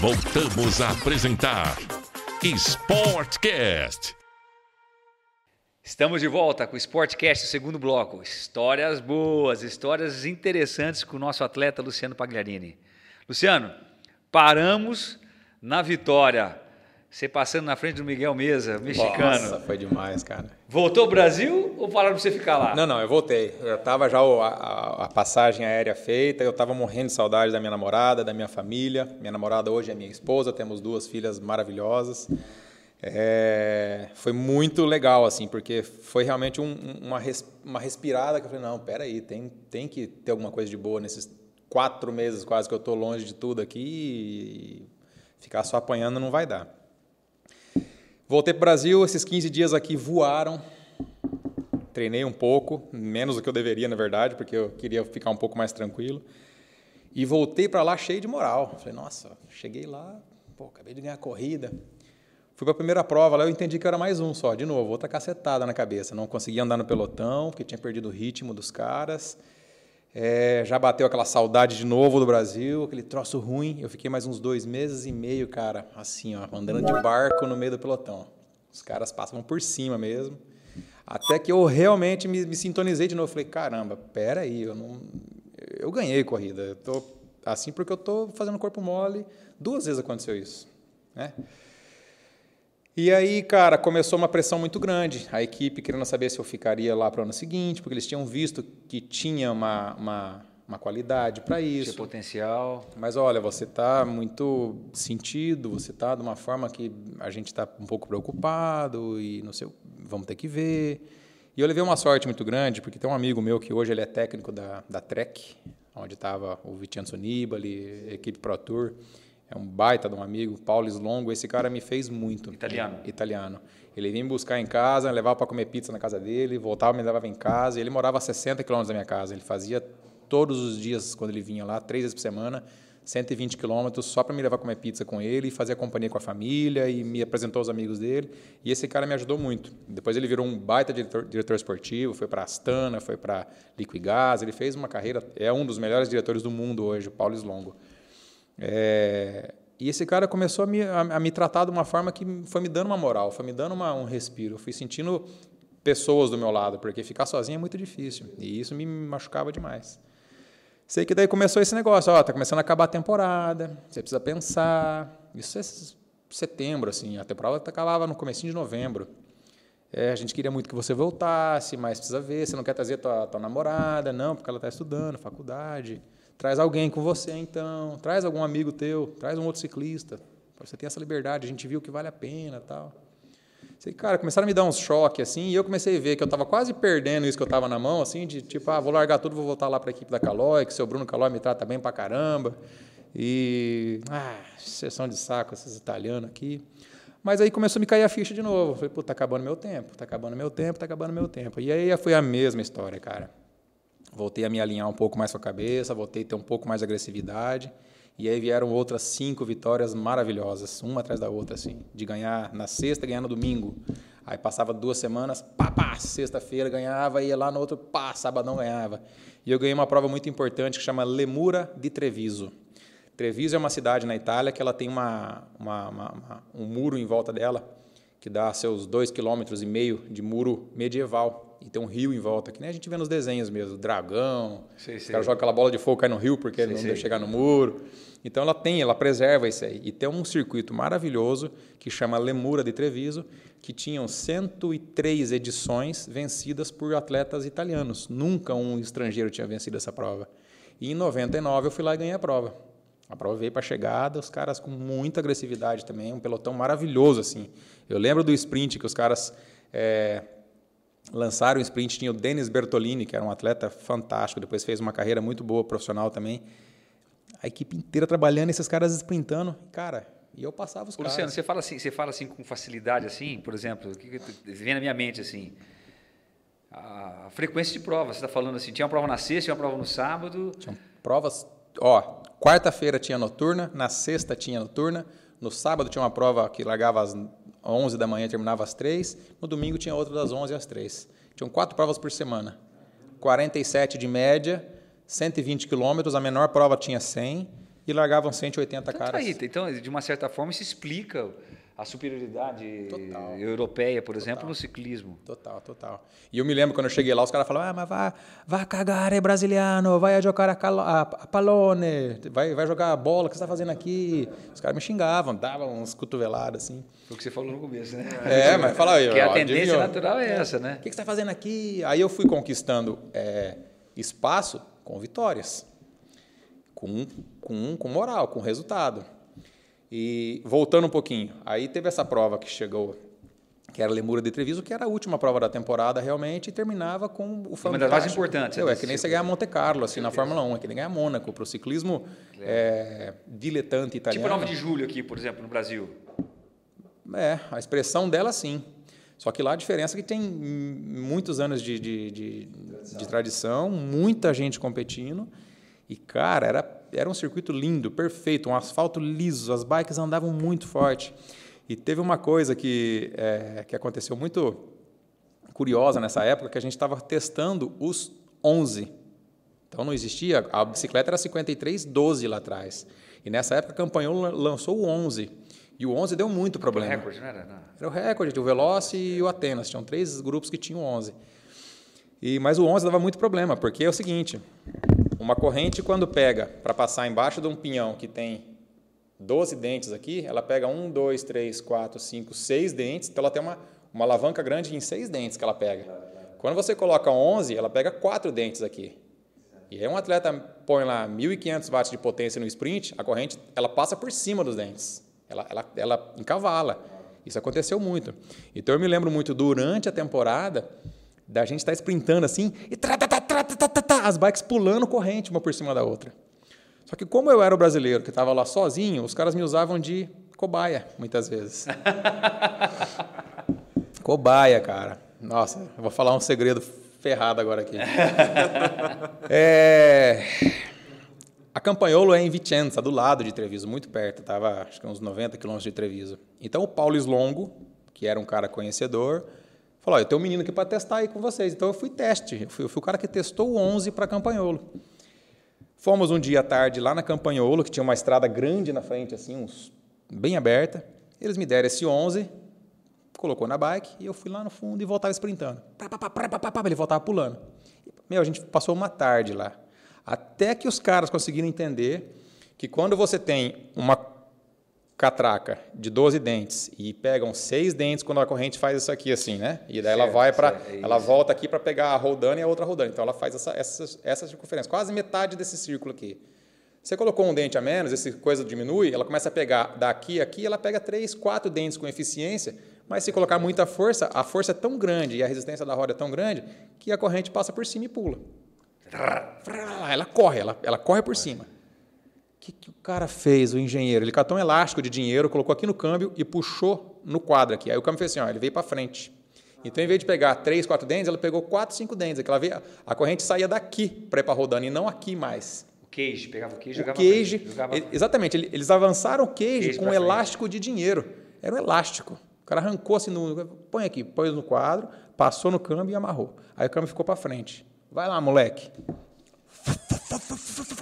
Voltamos a apresentar Sportcast. Estamos de volta com o Sportcast, o segundo bloco. Histórias boas, histórias interessantes com o nosso atleta Luciano Pagliarini. Luciano, paramos na vitória. Você passando na frente do Miguel Mesa, mexicano. Nossa, foi demais, cara. Voltou ao Brasil ou falaram pra você ficar lá? Não, não, eu voltei. Eu tava já a, a, passagem aérea feita, eu tava morrendo de saudade da minha namorada, da minha família. Minha namorada hoje é minha esposa, temos duas filhas maravilhosas. É, foi muito legal, assim, porque foi realmente um, uma, res, uma respirada que eu falei, não, peraí, tem, tem que ter alguma coisa de boa nesses quatro meses quase que eu estou longe de tudo aqui e ficar só apanhando não vai dar. Voltei para o Brasil, esses 15 dias aqui voaram. Treinei um pouco, menos do que eu deveria, na verdade, porque eu queria ficar um pouco mais tranquilo. E voltei para lá cheio de moral. Falei, nossa, cheguei lá, pô, acabei de ganhar corrida. Fui para a primeira prova, lá eu entendi que era mais um só, de novo, outra cacetada na cabeça. Não conseguia andar no pelotão, porque tinha perdido o ritmo dos caras. É, já bateu aquela saudade de novo do Brasil, aquele troço ruim. Eu fiquei mais uns dois meses e meio, cara, assim, ó, andando de barco no meio do pelotão. Os caras passavam por cima mesmo. Até que eu realmente me, me sintonizei de novo. Falei, caramba, pera aí, eu não, eu ganhei corrida. Eu tô assim porque eu tô fazendo corpo mole. Duas vezes aconteceu isso, né? E aí, cara, começou uma pressão muito grande. A equipe querendo saber se eu ficaria lá para o ano seguinte, porque eles tinham visto que tinha uma, uma, uma qualidade para isso. Tinha potencial. Mas olha, você está muito sentido, você está de uma forma que a gente está um pouco preocupado e não sei, vamos ter que ver. E eu levei uma sorte muito grande, porque tem um amigo meu que hoje ele é técnico da, da Trek, onde estava o Vicenzo Nibali, equipe Pro Tour é um baita de um amigo, Paulo Slongo. Esse cara me fez muito. Italiano. Italiano. Ele vinha me buscar em casa, levava para comer pizza na casa dele, voltava, me levava em casa. ele morava a 60 quilômetros da minha casa. Ele fazia todos os dias, quando ele vinha lá, três vezes por semana, 120 quilômetros, só para me levar a comer pizza com ele, fazer companhia com a família, e me apresentou aos amigos dele. E esse cara me ajudou muito. Depois ele virou um baita diretor, diretor esportivo, foi para Astana, foi para Liquigás. Ele fez uma carreira, é um dos melhores diretores do mundo hoje, o Paulo Slongo. É, e esse cara começou a me, a, a me, tratar de uma forma que foi me dando uma moral, foi me dando uma, um respiro. Eu fui sentindo pessoas do meu lado, porque ficar sozinho é muito difícil. E isso me machucava demais. Sei que daí começou esse negócio, ó, tá começando a acabar a temporada, você precisa pensar. Isso é setembro, assim, a temporada acabava no começo de novembro. É, a gente queria muito que você voltasse, mas precisa ver, você não quer trazer tua, tua namorada, não, porque ela está estudando, faculdade. Traz alguém com você, então. Traz algum amigo teu. Traz um outro ciclista. Você tem essa liberdade. A gente viu que vale a pena tal. Sei, cara, começaram a me dar uns choques assim, e eu comecei a ver que eu estava quase perdendo isso que eu estava na mão, assim, de tipo, ah, vou largar tudo, vou voltar lá para a equipe da Calói, que seu Bruno Calói me trata bem pra caramba. E, ah, sessão de saco esses italianos aqui. Mas aí começou a me cair a ficha de novo. falei, pô, tá acabando meu tempo, tá acabando meu tempo, tá acabando meu tempo. E aí foi a mesma história, cara. Voltei a me alinhar um pouco mais com a cabeça, voltei a ter um pouco mais de agressividade. E aí vieram outras cinco vitórias maravilhosas, uma atrás da outra, assim, de ganhar na sexta, ganhar no domingo. Aí passava duas semanas, pá, pá, sexta-feira ganhava, ia lá no outro, pá, sabadão ganhava. E eu ganhei uma prova muito importante que chama Lemura di Treviso. Treviso é uma cidade na Itália que ela tem uma, uma, uma um muro em volta dela, que dá seus dois quilômetros e meio de muro medieval e tem um rio em volta, que nem a gente vê nos desenhos mesmo, dragão, sei, sei. o cara joga aquela bola de fogo, cai no rio porque sei, não sei. deixa chegar no muro. Então ela tem, ela preserva isso aí. E tem um circuito maravilhoso que chama Lemura de Treviso, que tinham 103 edições vencidas por atletas italianos. Nunca um estrangeiro tinha vencido essa prova. E em 99 eu fui lá e ganhei a prova. A prova veio para a chegada, os caras com muita agressividade também, um pelotão maravilhoso assim. Eu lembro do sprint que os caras é, lançaram o sprint, tinha o Denis Bertolini, que era um atleta fantástico, depois fez uma carreira muito boa profissional também. A equipe inteira trabalhando, esses caras sprintando, cara, e eu passava os Ô, caras. Luciano, você fala assim, você fala assim com facilidade assim, por exemplo, o que, que vem na minha mente assim? A frequência de provas, você está falando assim, tinha uma prova na sexta, tinha uma prova no sábado. Tinha provas, ó, quarta-feira tinha noturna, na sexta tinha noturna, no sábado tinha uma prova que largava às 11 da manhã terminava às 3, no domingo tinha outra das 11 às 3. Tinham quatro provas por semana. 47 de média, 120 quilômetros, a menor prova tinha 100, e largavam 180 Então, caras. tá aí. Então, de uma certa forma, isso explica a superioridade Total. europeia, por exemplo, no ciclismo. Total, total. E eu me lembro quando eu cheguei lá, os caras falavam, ah, mas vai, vai cagar, é brasiliano, vai jogar a, calo- a, a palone, vai, vai jogar a bola, o que você está fazendo aqui? Os caras me xingavam, davam uns cotoveladas assim. Foi o que você falou no começo, né? É, mas fala aí. Que a ó, tendência adivinhou? natural é essa, né? O que que você está fazendo aqui? Aí eu fui conquistando é, espaço com vitórias, com, com, com moral, com resultado. E voltando um pouquinho, aí teve essa prova que chegou, que era Lemura de Treviso, que era a última prova da temporada realmente, e terminava com o fantástico. Uma das mais importantes, né, é que nem você ganhar Monte Carlo, assim, na Fórmula 1, é que nem ganhar Mônaco. Para o ciclismo é, diletante italiano. Tipo 9 de julho aqui, por exemplo, no Brasil. É, a expressão dela sim. Só que lá a diferença é que tem muitos anos de, de, de, de tradição, muita gente competindo. E, cara, era, era um circuito lindo, perfeito, um asfalto liso, as bikes andavam muito forte. E teve uma coisa que, é, que aconteceu muito curiosa nessa época, que a gente estava testando os 11. Então não existia, a bicicleta era 5312 lá atrás. E nessa época a Campanhão lan- lançou o 11. E o 11 deu muito problema. Recorde, não era? Não. Era o recorde, o Veloce e o Atenas. Tinham três grupos que tinham 11. E, mas o 11 dava muito problema, porque é o seguinte: uma corrente, quando pega para passar embaixo de um pinhão que tem 12 dentes aqui, ela pega 1, 2, 3, 4, 5, 6 dentes. Então ela tem uma, uma alavanca grande em 6 dentes que ela pega. Quando você coloca 11, ela pega 4 dentes aqui. E aí um atleta põe lá 1.500 watts de potência no sprint, a corrente ela passa por cima dos dentes. Ela, ela, ela encavala. Isso aconteceu muito. Então eu me lembro muito durante a temporada da gente estar sprintando assim e tra, tra, as bikes pulando corrente uma por cima da outra. Só que como eu era o brasileiro que estava lá sozinho, os caras me usavam de cobaia muitas vezes. cobaia, cara. Nossa, eu vou falar um segredo ferrado agora aqui. É, A Campagnolo é em Vicenza, do lado de Treviso, muito perto, estava acho que uns 90 quilômetros de Treviso. Então o Paulo Slongo, que era um cara conhecedor, falou: "Ó, eu tenho um menino aqui para testar aí com vocês. Então eu fui teste, eu fui, eu fui o cara que testou o 11 para Campagnolo. Fomos um dia à tarde lá na Campagnolo, que tinha uma estrada grande na frente, assim, uns, bem aberta. Eles me deram esse 11, colocou na bike e eu fui lá no fundo e voltava sprintando. Ele voltava pulando. Meu, a gente passou uma tarde lá. Até que os caras conseguiram entender que quando você tem uma catraca de 12 dentes e pegam seis dentes quando a corrente faz isso aqui assim, né? E daí ela vai para é ela volta aqui para pegar a rodando e a outra rodando. Então ela faz essa, essa, essa circunferência, quase metade desse círculo aqui. Você colocou um dente a menos, essa coisa diminui, ela começa a pegar daqui a aqui, ela pega três, quatro dentes com eficiência, mas se colocar muita força, a força é tão grande e a resistência da roda é tão grande que a corrente passa por cima e pula. Ela corre, ela, ela corre por cima. O que, que o cara fez, o engenheiro? Ele catou um elástico de dinheiro, colocou aqui no câmbio e puxou no quadro aqui. Aí o câmbio fez assim, ó, ele veio para frente. Então, em vez de pegar três, quatro dentes, ela pegou quatro, cinco dentes. Aquela veio, a corrente saía daqui para ir para rodando e não aqui mais. O cage, pegava o cage e O jogava cage, pra frente, jogava- ele- exatamente, ele- eles avançaram o cage, Cage com um elástico de dinheiro. Era um elástico. O cara arrancou assim, no, põe aqui, pôs no quadro, passou no câmbio e amarrou. Aí o câmbio ficou para frente. Vai lá, moleque.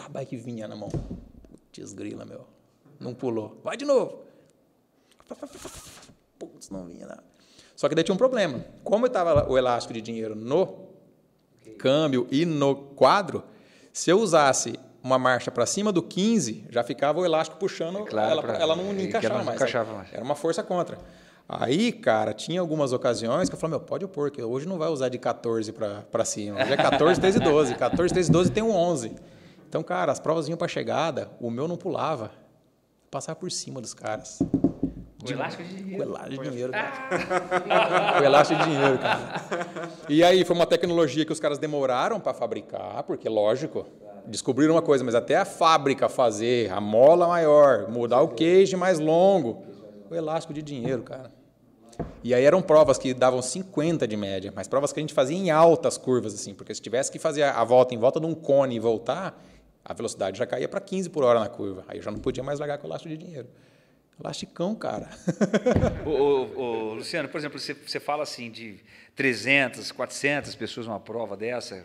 A bike vinha na mão. Putz, grila, meu. Não pulou. Vai de novo. Putz, não vinha nada. Só que daí tinha um problema. Como estava o elástico de dinheiro no câmbio e no quadro, se eu usasse uma marcha para cima do 15, já ficava o elástico puxando, Claro, ela, pra- ela não que encaixava ela não mais. encaixava mais. Era uma força contra. Aí, cara, tinha algumas ocasiões que eu falei, meu, pode pôr, que hoje não vai usar de 14 para cima. Hoje é 14, 13 e 12. 14, 13 e 12 tem um 11. Então, cara, as provas vinham para chegada, o meu não pulava. Passava por cima dos caras. Com elástico de Com dinheiro. elástico de dinheiro, cara. Com elástico de dinheiro, cara. E aí foi uma tecnologia que os caras demoraram para fabricar, porque, lógico, descobriram uma coisa, mas até a fábrica fazer a mola maior, mudar o queijo mais longo, o elástico de dinheiro, cara. E aí eram provas que davam 50 de média, mas provas que a gente fazia em altas curvas, assim, porque se tivesse que fazer a volta em volta de um cone e voltar, a velocidade já caía para 15 por hora na curva. Aí eu já não podia mais largar com o elástico de dinheiro. Elasticão, cara. Ô, ô, ô, Luciano, por exemplo, você, você fala assim de 300, 400 pessoas numa prova dessa.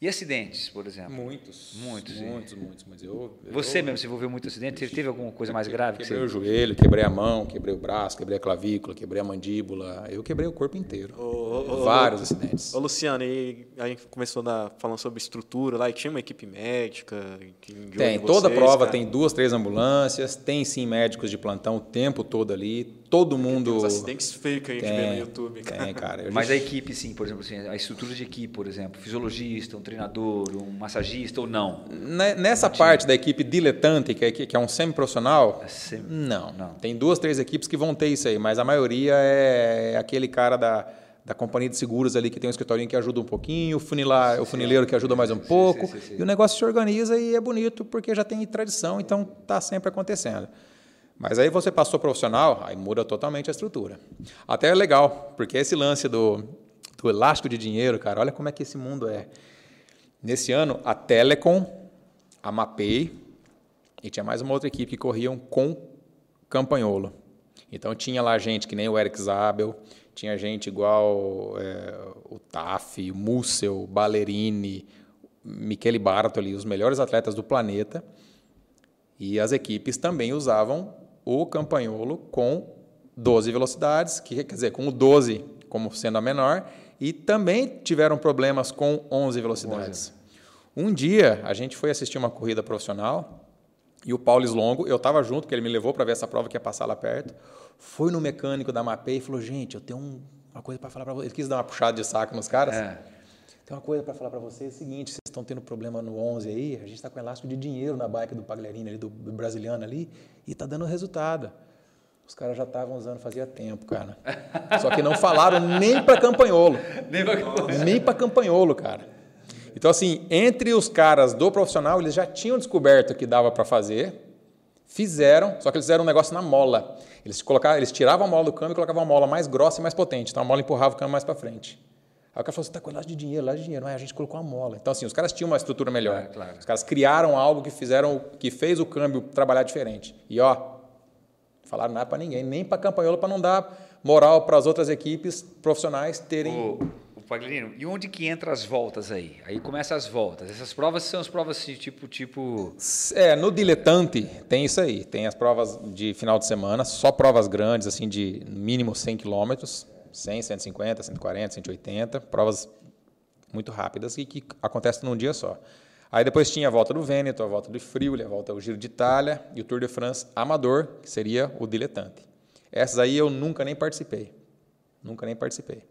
E acidentes, por exemplo? Muitos. Muitos, e- Muitos, muitos, muitos. Eu, eu- Você mesmo se envolveu muito em acidente? Teve, teve alguma coisa mais grave? que Quebrei você... o joelho, quebrei a mão, quebrei o braço, quebrei a clavícula, quebrei a mandíbula. Eu quebrei o corpo inteiro. Ô, ô, ô, Vários ô, acidentes. Ô, Luciano, e a gente começou a falando sobre estrutura lá, e tinha uma equipe médica. que- Tem, em toda vocês, prova cara. tem duas, três ambulâncias, tem sim médicos de plantão o tempo todo ali, todo mundo. Tem uns acidentes feios que a gente vê no Tem, YouTube. cara. Tem, cara. Eu Mas a equipe, sim, por exemplo, assim, a estrutura de equipe, por exemplo, fisiologista, um treinador, um massagista ou não? Ne- Nessa parte da equipe diletante, que é, que é um semi-profissional, É semi- não. não. Tem duas, três equipes que vão ter isso aí, mas a maioria é aquele cara da, da companhia de seguros ali que tem um escritorinho que ajuda um pouquinho, o, funila, o funileiro que ajuda mais um pouco, sim, sim. e o negócio se organiza e é bonito porque já tem tradição, então está sempre acontecendo. Mas aí você passou profissional, aí muda totalmente a estrutura. Até é legal, porque esse lance do, do elástico de dinheiro, cara, olha como é que esse mundo é. Nesse ano, a Telecom, a Mapei e tinha mais uma outra equipe que corriam com Campanholo. Então tinha lá gente que nem o Eric Zabel, tinha gente igual é, o Taf, o Mussel, Ballerini, Michele Bartoli, os melhores atletas do planeta. E as equipes também usavam o Campanholo com 12 velocidades, que quer dizer, com o 12 como sendo a menor, e também tiveram problemas com 11 velocidades. Um dia a gente foi assistir uma corrida profissional e o Paulo Slongo, eu estava junto, que ele me levou para ver essa prova que ia passar lá perto, foi no mecânico da Mapei e falou: Gente, eu tenho um- uma coisa para falar para vocês. Ele quis dar uma puxada de saco nos caras. É. Tem uma coisa para falar para vocês, é o seguinte, vocês estão tendo problema no 11 aí, a gente está com elástico de dinheiro na bike do Pagliarini, ali, do, do brasiliano ali, e está dando resultado. Os caras já estavam usando fazia tempo, cara. Só que não falaram nem para Campanholo. nem para Campanholo, cara. Então, assim, entre os caras do profissional, eles já tinham descoberto que dava para fazer, fizeram, só que eles fizeram um negócio na mola. Eles, colocavam, eles tiravam a mola do câmbio e colocavam a mola mais grossa e mais potente. Então a mola empurrava o câmbio mais para frente. Aí o cara falou: você está com elástico de dinheiro, elástico de dinheiro. Mas a gente colocou a mola. Então, assim, os caras tinham uma estrutura melhor. Claro, claro. Os caras criaram algo que fizeram, que fez o câmbio trabalhar diferente. E ó, falaram nada para ninguém, nem para Campanhola, para não dar moral para as outras equipes profissionais terem. O, o Paglino, e onde que entra as voltas aí? Aí começa as voltas. Essas provas são as provas assim, tipo, tipo. É, no diletante tem isso aí. Tem as provas de final de semana, só provas grandes, assim, de mínimo 100 quilômetros, 100, 150, 140, 180, provas muito rápidas e que acontecem num dia só. Aí depois tinha a volta do Vêneto, a volta do Friuli, a volta do Giro de Itália e o Tour de France amador, que seria o diletante. Essas aí eu nunca nem participei. Nunca nem participei.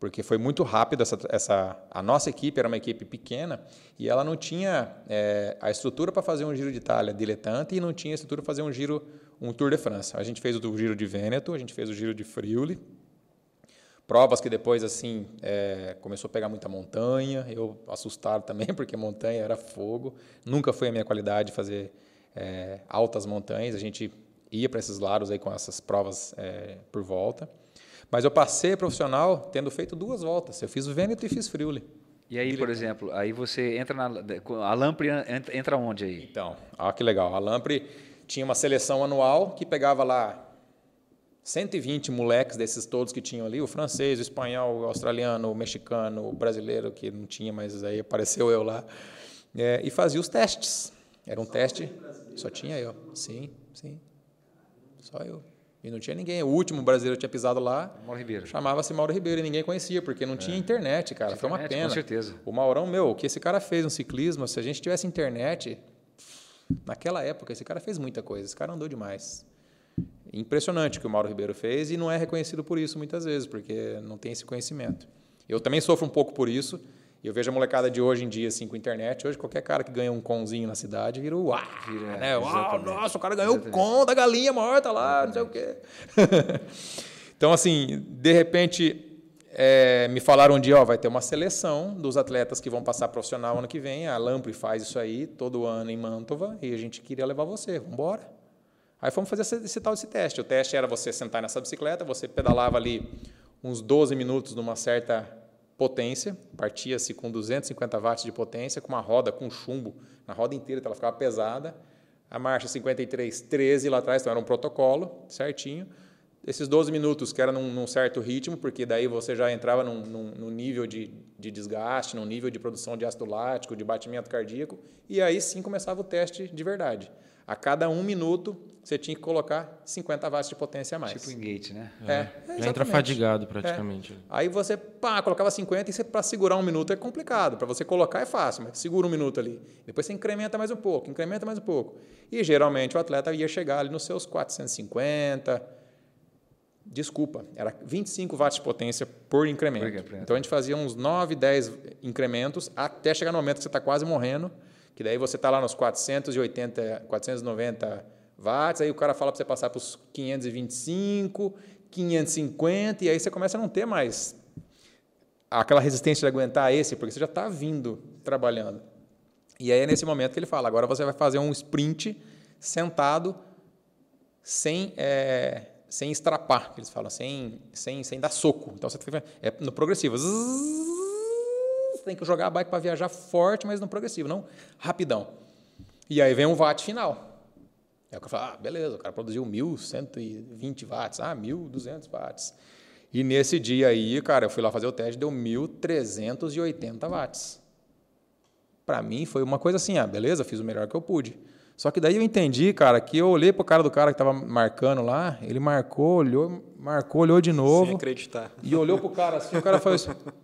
Porque foi muito rápido essa, essa a nossa equipe era uma equipe pequena e ela não tinha é, a estrutura para fazer um Giro de Itália diletante e não tinha a estrutura para fazer um giro um Tour de France. A gente fez o Giro de Vêneto, a gente fez o Giro de Friuli, provas que depois assim é, começou a pegar muita montanha. Eu assustado também porque montanha era fogo. Nunca foi a minha qualidade fazer é, altas montanhas. A gente ia para esses lados aí com essas provas é, por volta. Mas eu passei profissional tendo feito duas voltas. Eu fiz o Vêneto e fiz Friuli. E aí, por exemplo, aí você entra na. A Lampre entra, onde aí? então olha que legal. A Lampre tinha uma seleção anual que pegava lá 120 moleques desses todos que tinham ali, o francês, o espanhol, o australiano, o mexicano, o brasileiro, que não tinha, mas aí apareceu eu lá, é, e fazia os testes. Era um teste, só tinha eu. Sim, sim. Só eu. E não tinha ninguém. O último brasileiro que tinha pisado lá Mauro Ribeiro. chamava-se Mauro Ribeiro e ninguém conhecia, porque não tinha internet, cara. Foi uma internet, pena. com certeza. O Maurão, meu, o que esse cara fez no ciclismo, se a gente tivesse internet, naquela época, esse cara fez muita coisa. Esse cara andou demais. Impressionante o que o Mauro Ribeiro fez e não é reconhecido por isso muitas vezes, porque não tem esse conhecimento. Eu também sofro um pouco por isso. Eu vejo a molecada de hoje em dia, assim, com internet. Hoje, qualquer cara que ganha um conzinho na cidade vira o uau, Vira, né? Uau, exatamente. nossa, o cara ganhou o com da galinha morta lá, não sei o quê. então, assim, de repente, é, me falaram um dia, ó, vai ter uma seleção dos atletas que vão passar profissional ano que vem. A Lampre faz isso aí todo ano em Mantova e a gente queria levar você. Vamos embora. Aí fomos fazer esse, esse tal desse teste. O teste era você sentar nessa bicicleta, você pedalava ali uns 12 minutos numa certa potência, partia-se com 250 watts de potência, com uma roda com chumbo na roda inteira, então ela ficava pesada. A marcha 53, 13 lá atrás, então era um protocolo certinho. esses 12 minutos que era num, num certo ritmo, porque daí você já entrava num, num, num nível de, de desgaste, num nível de produção de ácido lático, de batimento cardíaco, e aí sim começava o teste de verdade. A cada um minuto, você tinha que colocar 50 watts de potência a mais. Tipo engate, né? É, Já entra fadigado praticamente. Aí você pá, colocava 50 e para segurar um minuto é complicado. Para você colocar é fácil, mas segura um minuto ali. Depois você incrementa mais um pouco, incrementa mais um pouco. E geralmente o atleta ia chegar ali nos seus 450. Desculpa, era 25 watts de potência por incremento. Por incremento. Então a gente fazia uns 9, 10 incrementos até chegar no momento que você está quase morrendo, que daí você está lá nos 480, 490 watts, aí o cara fala para você passar para os 525, 550, e aí você começa a não ter mais aquela resistência de aguentar esse, porque você já está vindo trabalhando. E aí é nesse momento que ele fala: agora você vai fazer um sprint sentado, sem, é, sem estrapar, eles falam, sem, sem, sem dar soco. Então você fica é no progressivo. Zzz, Você tem que jogar a bike para viajar forte, mas no progressivo, não rapidão. E aí vem um watt final. Aí o cara fala, ah, beleza, o cara produziu 1.120 watts, ah, 1.200 watts. E nesse dia aí, cara, eu fui lá fazer o teste, deu 1.380 watts. Para mim foi uma coisa assim, ah, beleza, fiz o melhor que eu pude. Só que daí eu entendi, cara, que eu olhei pro cara do cara que estava marcando lá, ele marcou, olhou, marcou, olhou de Sem novo acreditar. e olhou pro cara assim, o cara falou assim.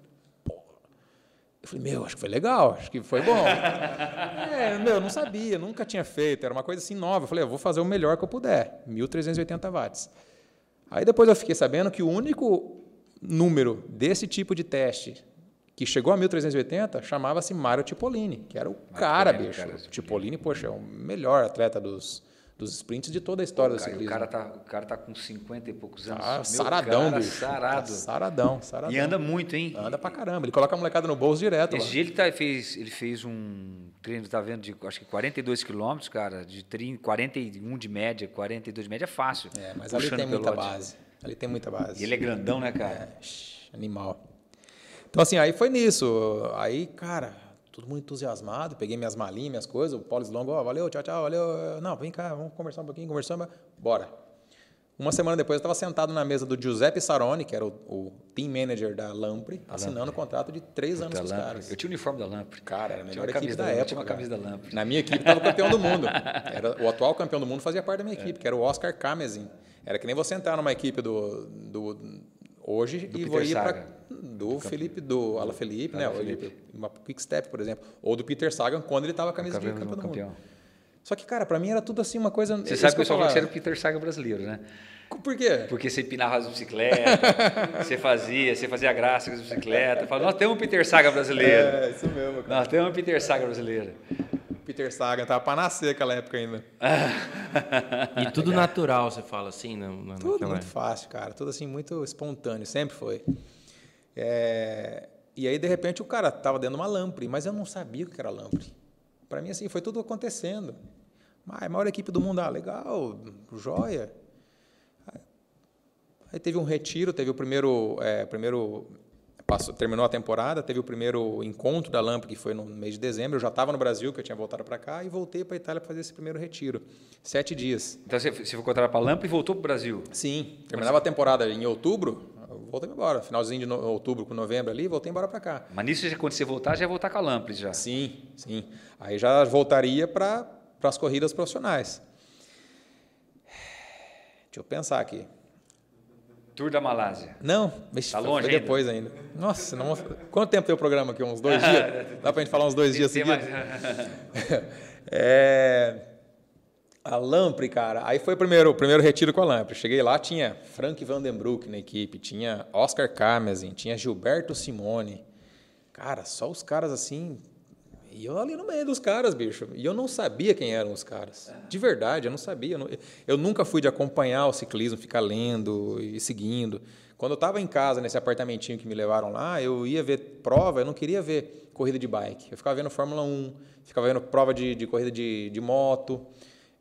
eu falei, meu, acho que foi legal, acho que foi bom. é, meu, eu não sabia, nunca tinha feito, era uma coisa assim nova. Eu falei, eu vou fazer o melhor que eu puder, 1.380 watts. Aí depois eu fiquei sabendo que o único número desse tipo de teste que chegou a 1.380 chamava-se Mário Tipolini, que era o cara, bicho. cara, O Tipolini, poxa, é o melhor atleta dos, dos sprints de toda a história do Cara, o, ciclismo. cara tá, o cara tá com 50 e poucos anos. Ah, saradão, cara, bicho. Sarado. Tá saradão, saradão. E anda muito, hein? Anda pra caramba. Ele coloca a molecada no bolso direto. lá. Esse dia ele, tá, fez, ele fez um treino, tá vendo, de acho que 42 quilômetros, cara, de 30, 41 de média, 42 de média é fácil. É, mas ali tem muita base. Ali tem muita base. E ele é grandão, né, cara? É, animal. Então, assim, aí foi nisso. Aí, cara, todo mundo entusiasmado. Peguei minhas malinhas, minhas coisas. O Paulo Slongo, ó, valeu, tchau, tchau, valeu. Não, vem cá, vamos conversar um pouquinho, conversamos. Bora. Uma semana depois, eu estava sentado na mesa do Giuseppe Saroni, que era o, o team manager da Lampre, assinando um contrato de três anos com os Lampre. caras. Eu tinha o uniforme da Lampre. Cara, era a melhor equipe da da Lampre, época. tinha uma camisa da Lampre. Na minha equipe estava o campeão do mundo. Era, o atual campeão do mundo fazia parte da minha equipe, que era o Oscar Kamezin. Era que nem você entrar numa equipe do, do hoje Do e Peter vou ir Sagan. para do Felipe do Ala Felipe, né? Ala Ou Felipe. Uma Quick Step, por exemplo, ou do Peter Sagan quando ele estava com a camisa de campeão do do campeão. mundo. Só que cara, para mim era tudo assim uma coisa. Você sabe que eu só que você era o Peter Saga brasileiro, né? Por quê? Porque você empinava as bicicletas, você fazia, você fazia graça com as bicicletas. Falava, nós temos um Peter Saga brasileiro. É, isso mesmo, cara. Nós temos um Peter Saga brasileiro. Peter Sagan tava para nascer aquela época ainda. E tudo natural, você fala assim, na, na, Tudo muito fácil, cara. Tudo assim, muito espontâneo, sempre foi. É, E aí, de repente, o cara tava dentro de uma lampre, mas eu não sabia o que era lampre. Para mim, assim, foi tudo acontecendo. A maior equipe do mundo, ah, legal, joia. Aí teve um retiro, teve o primeiro, é, primeiro passou, terminou a temporada, teve o primeiro encontro da Lamp, que foi no mês de dezembro. Eu já estava no Brasil, que eu tinha voltado para cá, e voltei para a Itália para fazer esse primeiro retiro. Sete dias. Então você, você foi contratar para a Lampa e voltou para o Brasil. Sim, terminava a temporada em outubro, voltei embora. Finalzinho de no- outubro com novembro ali, voltei embora para cá. Mas nisso, quando você voltar, já ia voltar com a Lampre já. Sim, sim. Aí já voltaria para as corridas profissionais. Deixa eu pensar aqui. Tour da Malásia. Não, vixe, Tá longe ainda? depois ainda. Nossa, não, quanto tempo tem o programa aqui? Uns dois dias? Dá para a gente falar uns dois dias Tem seguidos? É, a Lampre, cara, aí foi o primeiro, o primeiro retiro com a Lampre. Cheguei lá, tinha Frank Vandenbroek na equipe, tinha Oscar Kamezin, tinha Gilberto Simone. Cara, só os caras assim. E eu ali no meio dos caras, bicho. E eu não sabia quem eram os caras. De verdade, eu não sabia. Eu, não- eu nunca fui de acompanhar o ciclismo, ficar lendo e seguindo. Quando eu estava em casa, nesse apartamentinho que me levaram lá, eu ia ver prova, eu não queria ver corrida de bike. Eu ficava vendo Fórmula 1, ficava vendo prova de, de corrida de, de moto.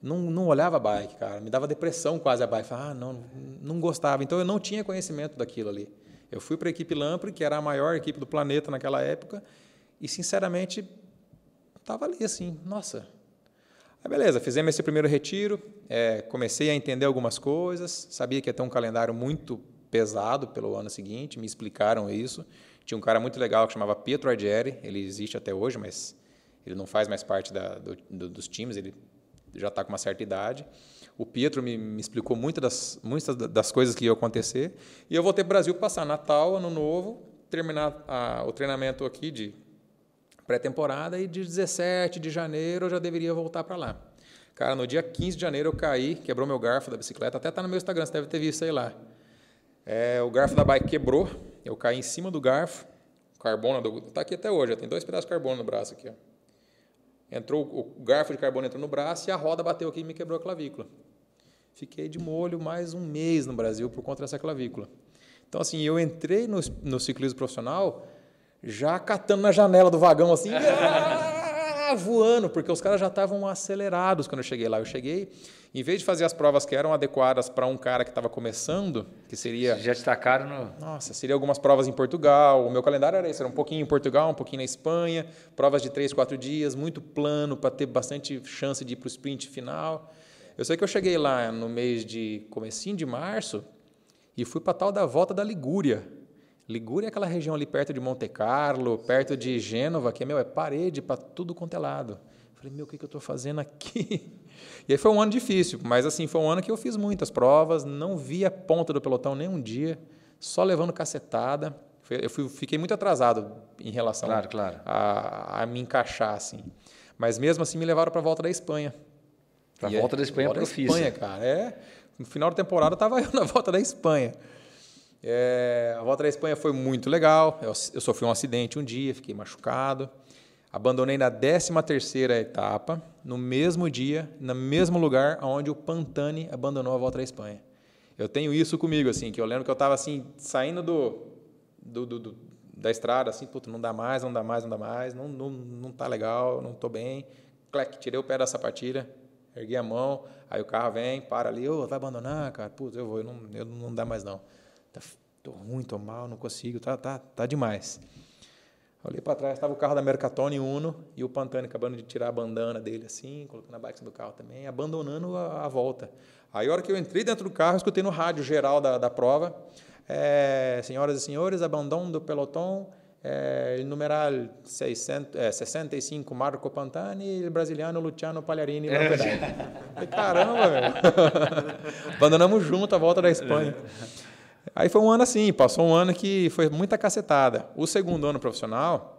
Não, não olhava bike, cara. Me dava depressão quase a bike. Falava, ah, não, não gostava. Então eu não tinha conhecimento daquilo ali. Eu fui para a equipe Lampre, que era a maior equipe do planeta naquela época, e sinceramente estava ali assim, nossa. Aí beleza, fizemos esse primeiro retiro, é, comecei a entender algumas coisas, sabia que ia ter um calendário muito pesado pelo ano seguinte, me explicaram isso. Tinha um cara muito legal que chamava Pietro Ardieri, ele existe até hoje, mas ele não faz mais parte da, do, do, dos times, ele já está com uma certa idade. O Pietro me, me, explicou muitas das, muitas das coisas que iam acontecer. E eu voltei para o Brasil passar Natal, Ano Novo, terminar a, o treinamento aqui de pré-temporada e de 17 de janeiro eu já deveria voltar para lá. Cara, no dia 15 de janeiro eu caí, quebrou meu garfo da bicicleta, até está no meu Instagram, você deve ter visto aí lá. É, o garfo da bike quebrou, eu caí em cima do garfo, carbono, está aqui até hoje, tem dois pedaços de carbono no braço aqui. Ó. Entrou o garfo de carbono entrou no braço e a roda bateu aqui e me quebrou a clavícula. Fiquei de molho mais um mês no Brasil por conta dessa clavícula. Então, assim, eu entrei no, no ciclismo profissional já catando na janela do vagão, assim, ah, voando, porque os caras já estavam acelerados quando eu cheguei lá. Eu cheguei, em vez de fazer as provas que eram adequadas para um cara que estava começando, que seria. Já destacaram no. Nossa, seria algumas provas em Portugal. O meu calendário era isso: era um pouquinho em Portugal, um pouquinho na Espanha, provas de três, quatro dias, muito plano para ter bastante chance de ir para o sprint final. Eu sei que eu cheguei lá no mês de comecinho de março e fui para tal da volta da Ligúria. Ligúria é aquela região ali perto de Monte Carlo, perto de Gênova, que meu, é parede para tudo quanto é lado. Falei, meu, o que, que eu estou fazendo aqui? E aí foi um ano difícil, mas assim, foi um ano que eu fiz muitas provas, não vi a ponta do pelotão nem um dia, só levando cacetada. Eu fui, fiquei muito atrasado em relação claro, claro. A, a, me encaixar, assim. Mas mesmo assim me levaram para a volta da Espanha. Para a volta é, da Espanha volta profissa. Da Espanha, cara. É, no final da temporada estava eu na volta da Espanha. É, a volta da Espanha foi muito legal. Eu, eu, sofri um acidente um dia, fiquei machucado. Abandonei na 13 terceira etapa, no mesmo dia, no mesmo lugar onde o Pantani abandonou a volta da Espanha. Eu tenho isso comigo, assim, que eu lembro que eu estava assim, saindo do, do, do, do, da estrada, assim, puto, não dá mais, não dá mais, não dá mais, não, não, não tá legal, não tô bem. Clec, tirei o pé da sapatilha, ergui a mão, aí o carro vem, para ali, oh, vai abandonar, cara, putz, eu vou, eu não, eu não dá mais não. Tá, tô ruim, tô mal, não consigo, tá, tá, tá demais. Olhei para trás, estava o carro da Mercatone Uno e o Pantani acabando de tirar a bandana dele assim, colocando a bike do carro também, abandonando a, a, volta. Aí, a hora que eu entrei dentro do carro, escutei no rádio geral da, da prova: é, Senhoras e senhores, abandono do pelotão, é, numeral 600, é, 65 Marco Pantani e brasiliano Luciano Pagliarini. É. Caramba, velho. Abandonamos junto a volta da Espanha. Aí foi um ano assim, passou um ano que foi muita cacetada. O segundo ano profissional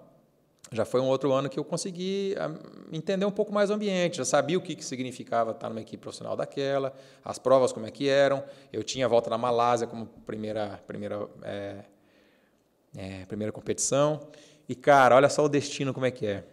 já foi um outro ano que eu consegui ah, entender um pouco mais o ambiente, já sabia o que, que significava estar numa equipe profissional daquela, as provas como é que eram. Eu tinha a volta na Malásia como primeira, primeira, é, é, primeira competição. E, cara, olha só o destino como é que é.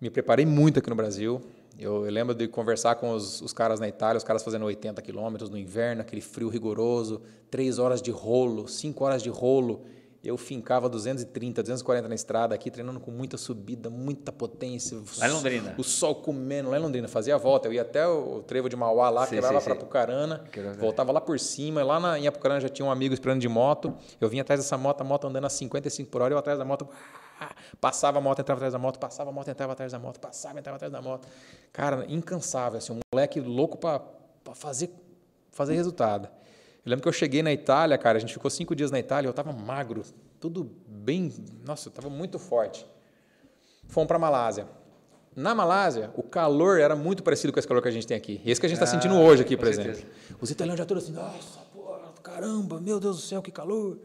Me preparei muito aqui no Brasil, eu, eu, lembro de conversar com os, os, caras na Itália, os caras fazendo 80 quilômetros no inverno, aquele frio rigoroso, três horas de rolo, cinco horas de rolo. Eu fincava 230, 240 na estrada aqui, treinando com muita subida, muita potência. Lá em Londrina? O sol comendo, lá em Londrina. Fazia a volta, eu ia até o trevo de Mauá lá, sim, quebrava para Apucarana, voltava lá por cima. Lá na, em Apucarana já tinha um amigo esperando de moto. Eu vinha atrás dessa moto, a moto andando a 55 por hora, eu atrás da moto passava a moto, entrava atrás da moto, passava a moto, entrava atrás da moto, passava, entrava atrás da moto. Cara, incansável, assim, um moleque louco para fazer, fazer resultado. Eu lembro que eu cheguei na Itália, cara, a gente ficou cinco dias na Itália, eu estava magro, tudo bem, nossa, eu estava muito forte. Fomos para a Malásia. Na Malásia, o calor era muito parecido com esse calor que a gente tem aqui. Esse que a gente está ah, sentindo hoje aqui, por exemplo. Certeza. Os italianos já todos assim, nossa, porra, caramba, meu Deus do céu, que calor.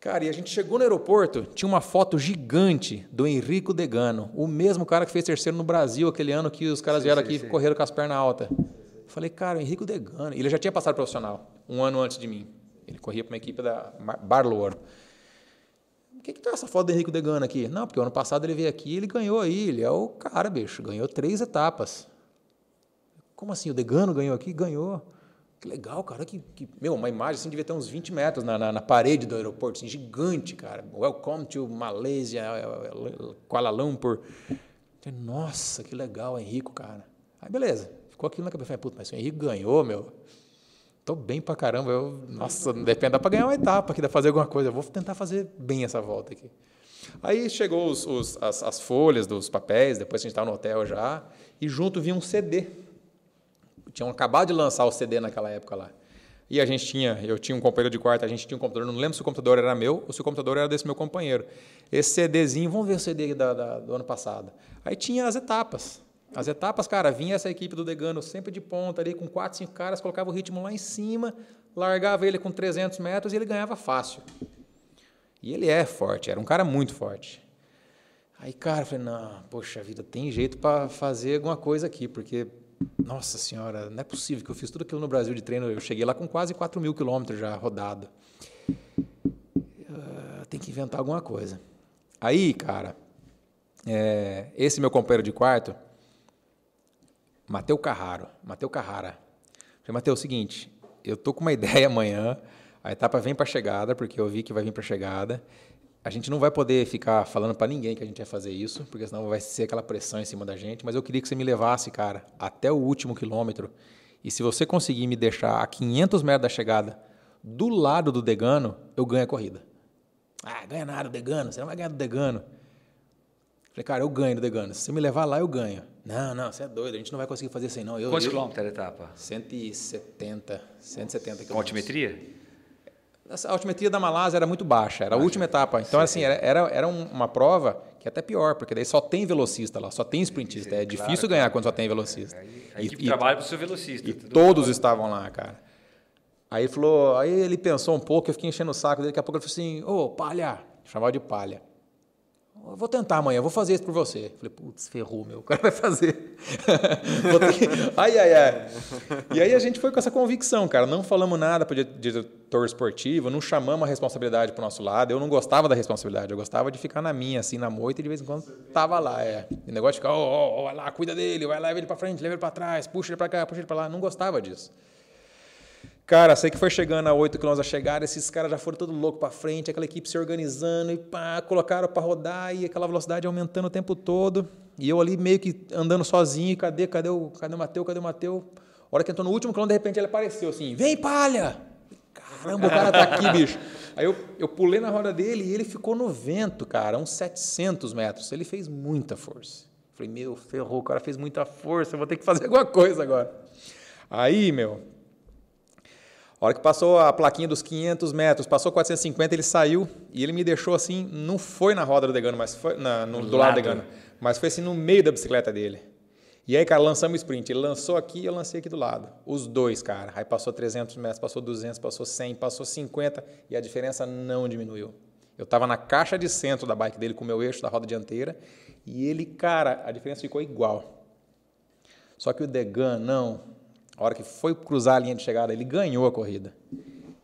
Cara, e a gente chegou no aeroporto, tinha uma foto gigante do Henrico Degano, o mesmo cara que fez terceiro no Brasil aquele ano que os caras sim, vieram sim, aqui e correram com as pernas altas. Falei, cara, o Henrico Degano. Ele já tinha passado profissional, um ano antes de mim. Ele corria para uma equipe da Barloor. O que, que tá essa foto do Henrico Degano aqui? Não, porque o ano passado ele veio aqui e ele ganhou aí. Ele é o cara, bicho. Ganhou três etapas. Como assim? O Degano ganhou aqui? Ganhou. Que legal, cara. Que, que, meu, uma imagem assim devia ter uns 20 metros na, na, na parede do aeroporto, assim, gigante, cara. Welcome to Malaysia, é, é, Kuala Lumpur. Nossa, que legal, Henrico, cara. Aí, beleza. Ficou aquilo na cabeça. Puta, mas o Henrico ganhou, meu, tô bem pra caramba. Eu, nossa, depende, dá pra ganhar uma etapa aqui, dá pra fazer alguma coisa. Eu vou tentar fazer bem essa volta aqui. Aí chegou os, os- as, as folhas dos papéis, depois a gente estava no hotel já, e junto vinha um CD. Tinham acabado de lançar o CD naquela época lá. E a gente tinha, eu tinha um companheiro de quarto, a gente tinha um computador, não lembro se o computador era meu ou se o computador era desse meu companheiro. Esse CDzinho, vamos ver o CD da- da- do ano passado. Aí tinha as etapas. As etapas, cara, vinha essa equipe do Degano sempre de ponta ali, com quatro, cinco caras, colocava o ritmo lá em cima, largava ele com 300 metros e ele ganhava fácil. E ele é forte, era um cara muito forte. Aí, cara, eu falei, não, poxa vida, tem jeito para fazer alguma coisa aqui, porque, nossa senhora, não é possível que eu fiz tudo aquilo no Brasil de treino, eu cheguei lá com quase 4 mil quilômetros já rodado. Ah, tem que inventar alguma coisa. Aí, cara, é, esse meu companheiro de quarto, Mateu Carraro, Mateu Carrara. Falei, Mateu, é o seguinte, eu tô com uma ideia amanhã, a etapa vem para chegada, porque eu vi que vai vir para chegada. A gente não vai poder ficar falando para ninguém que a gente vai fazer isso, porque senão vai ser aquela pressão em cima da gente, mas eu queria que você me levasse, cara, até o último quilômetro. E se você conseguir me deixar a 500 metros da chegada do lado do Degano, eu ganho a corrida. Ah, ganha nada do Degano, você não vai ganhar do Degano. Falei, cara, eu ganho do Degano. Se você me levar lá, eu ganho. Não, não, você é doido, a gente não vai conseguir fazer isso aí, não. Eu, Quantos eu- quilômetros era a etapa? 170, 170 Com quilômetros. altimetria? A altimetria da Malásia era muito baixa, era a última etapa. Então, assim, era, era, um- uma prova que é até pior, porque daí só tem velocista lá, só tem sprintista. É difícil ganhar quando só tem velocista. A E- equipe e- trabalha para o seu velocista. e todos estavam lá, cara. Aí ele falou, aí ele pensou um pouco, eu fiquei enchendo o saco dele, daqui a pouco ele falou assim, ô, palha, chamava de palha. Eu vou tentar amanhã, vou fazer isso por você. Falei, putz, ferrou, meu, o cara vai fazer. Ai, ai, ai. E aí a gente foi com essa convicção, cara. Não falamos nada para o diretor esportivo, não chamamos a responsabilidade para o nosso lado. Eu não gostava da responsabilidade, eu gostava de ficar na minha, assim, na moita, e de vez em quando tava lá, é. O negócio de ficar, ó, ó, ó, vai lá, cuida dele, vai lá, leva ele para frente, leva ele para trás, puxa ele para cá, puxa ele para lá. Não gostava disso. Cara, sei que foi chegando a 8 km a chegar, esses caras já foram todo louco para frente, aquela equipe se organizando e pá, colocaram para rodar e aquela velocidade aumentando o tempo todo. E eu ali meio que andando sozinho, cadê, cadê o, cadê o Mateu, cadê o Mateu? A hora que entrou no último quilômetro, de repente ele apareceu assim, vem palha! Caramba, o cara tá aqui, bicho. Aí eu, eu pulei na roda dele e ele ficou no vento, cara, uns 700 metros. Ele fez muita força. Falei, meu, ferrou, o cara fez muita força, eu vou ter que fazer alguma coisa agora. Aí, meu, a hora que passou a plaquinha dos 500 metros, passou 450, ele saiu e ele me deixou assim, não foi na roda do Degano, mas foi na, no, do lado do. Degano, mas foi assim no meio da bicicleta dele. E aí, cara, lançamos o sprint. Ele lançou aqui e eu lancei aqui do lado. Os dois, cara. Aí passou 300 metros, passou 200, passou 100, passou 50 e a diferença não diminuiu. Eu estava na caixa de centro da bike dele com o meu eixo da roda dianteira e ele, cara, a diferença ficou igual. Só que o Degan, não. A hora que foi cruzar a linha de chegada, ele ganhou a corrida.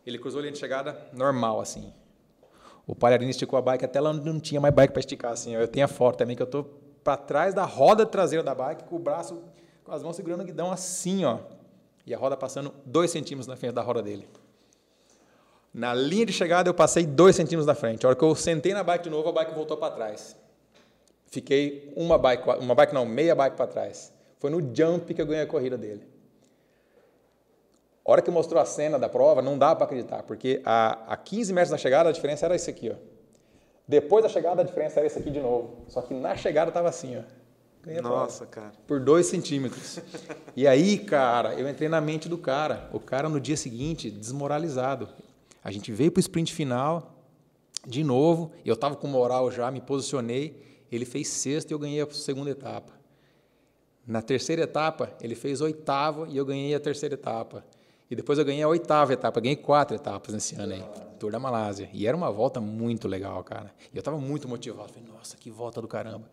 Ele cruzou a linha de chegada normal, assim. O Palharini esticou a bike até lá onde não tinha mais bike para esticar, assim. Eu tenho a foto também que eu tô para trás da roda traseira da bike, com o braço, com as mãos segurando o guidão assim, ó. E a roda passando dois centímetros na frente da roda dele. Na linha de chegada, eu passei dois centímetros na frente. A hora que eu sentei na bike de novo, a bike voltou para trás. Fiquei uma bike, uma bike não, meia bike para trás. Foi no jump que eu ganhei a corrida dele. A hora que mostrou a cena da prova, não dá para acreditar, porque a, a 15 metros da chegada, a diferença era isso aqui, ó. Depois da chegada, a diferença era isso aqui de novo. Só que na chegada estava assim, ó. Ganhei Nossa, cara. por dois centímetros. E aí, cara, eu entrei na mente do cara. O cara no dia seguinte, desmoralizado. A gente veio para o sprint final, de novo. Eu estava com moral já, me posicionei. Ele fez sexto e eu ganhei a segunda etapa. Na terceira etapa, ele fez oitavo e eu ganhei a terceira etapa. E depois eu ganhei a oitava etapa, ganhei quatro etapas nesse ano aí, Tour da Malásia. E era uma volta muito legal, cara. E eu estava muito motivado. Falei, nossa, que volta do caramba.